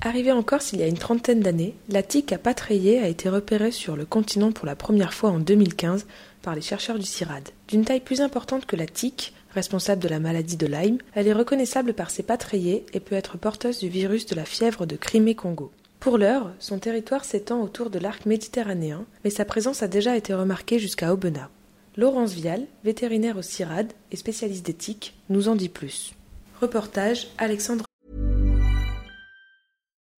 Arrivée en Corse il y a une trentaine d'années, la tique à pattes rayées a été repérée sur le continent pour la première fois en 2015 par les chercheurs du CIRAD. D'une taille plus importante que la tique, responsable de la maladie de Lyme, elle est reconnaissable par ses pattes rayées et peut être porteuse du virus de la fièvre de Crimée-Congo. Pour l'heure, son territoire s'étend autour de l'arc méditerranéen, mais sa présence a déjà été remarquée jusqu'à Aubenas. Laurence Vial, vétérinaire au CIRAD et spécialiste d'éthique, nous en dit plus. Reportage Alexandre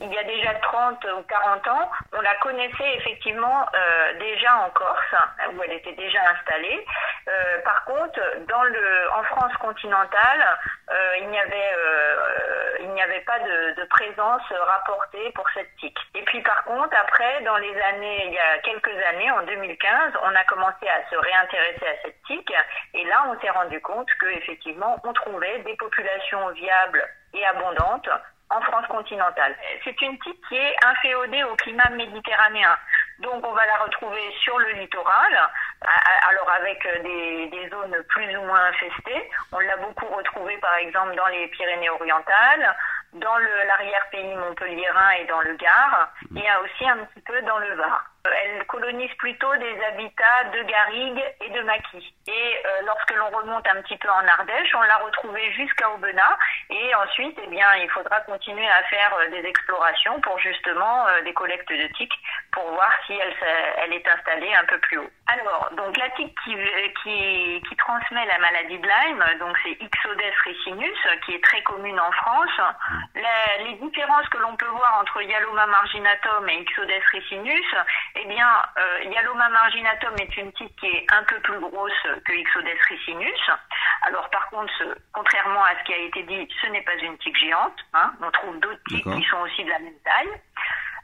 Il y a déjà 30 ou 40 ans, on la connaissait effectivement euh, déjà en Corse, où elle était déjà installée. Euh, par contre, dans le, en France continentale, euh, il n'y avait, il avait pas de, de présence rapportée pour cette tique. Et puis par contre, après, dans les années, il y a quelques années, en 2015, on a commencé à se réintéresser à cette tique, et là, on s'est rendu compte que effectivement, on trouvait des populations viables et abondantes en France continentale. C'est une tique qui est inféodée au climat méditerranéen. Donc on va la retrouver sur le littoral, alors avec euh, des, des zones plus ou moins infestées. On l'a beaucoup retrouvée par exemple dans les Pyrénées-Orientales, dans l'arrière-pays montpelliérain et dans le Gard, et euh, aussi un petit peu dans le Var. Elle colonise plutôt des habitats de garrigues et de maquis. Et euh, lorsque l'on remonte un petit peu en Ardèche, on l'a retrouvée jusqu'à Aubenas. Et ensuite, eh bien, il faudra continuer à faire euh, des explorations pour justement euh, des collectes de tiques pour voir si elle, est installée un peu plus haut. Alors, donc la tique qui, transmet la maladie de Lyme, donc c'est Ixodes ricinus, qui est très commune en France. Les différences que l'on peut voir entre Yaloma marginatum et Ixodes ricinus, eh bien, euh, Yaloma marginatum est une tique qui est un peu plus grosse que Ixodes ricinus. Alors par contre, ce- contrairement à ce qui a été dit, ce n'est pas une tique géante. hein. On trouve d'autres tiques qui sont aussi de la même taille.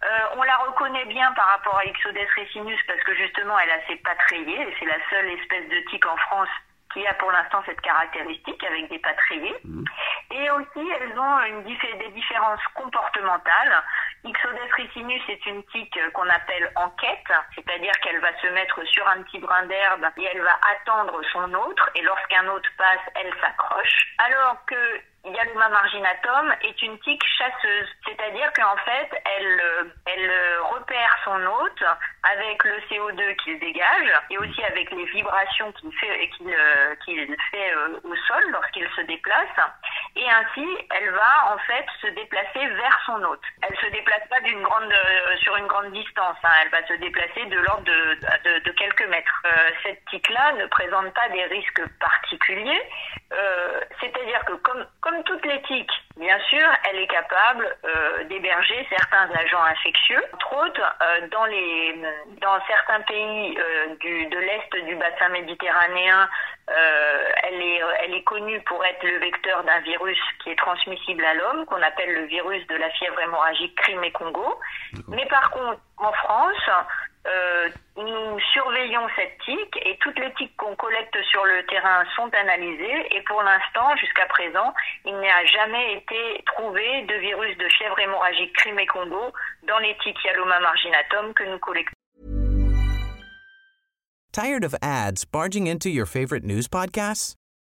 Euh, on la reconnaît bien par rapport à Ixodes ricinus parce que justement elle a ses pattes rayées c'est la seule espèce de tique en France qui a pour l'instant cette caractéristique avec des pattes rayées. Et aussi elles ont une des différences comportementales. Ixodes ricinus est une tique euh, qu'on appelle en quête, c'est-à-dire qu'elle va se mettre sur un petit brin d'herbe et elle va attendre son autre et lorsqu'un autre passe, elle s'accroche. Alors que Yaloma marginatum est une tique chasseuse, c'est-à-dire qu'en fait, elle, euh, elle euh, repère son hôte avec le CO2 qu'il dégage et aussi avec les vibrations qu'il fait, qu'il, qu'il fait au sol lorsqu'il se déplace. Et ainsi, elle va en fait se déplacer vers son hôte. Elle se déplace pas euh, sur une grande distance. hein. Elle va se déplacer de l'ordre de, quelques mètres. Euh, cette tique-là ne présente pas des risques particuliers. Euh, c'est-à-dire que comme, comme toute les tiques, bien sûr, elle est capable d'héberger certains agents infectieux. Entre autres, dans, certains pays du, de l'Est du bassin méditerranéen, elle, est, elle est connue pour être le vecteur d'un virus qui est transmissible à l'homme, qu'on appelle le virus de la fièvre hémorragique Crimée-Congo. Mais par contre, en France, euh, nous surveillons cette tique et toutes les tiques qu'on collecte sur le terrain sont analysées et pour l'instant, jusqu'à présent, il n'a jamais été trouvé de virus de fièvre hémorragique Crimée-Congo dans les tiques Yaloma marginatum que nous collectons. Tired of ads barging into your favorite news podcasts?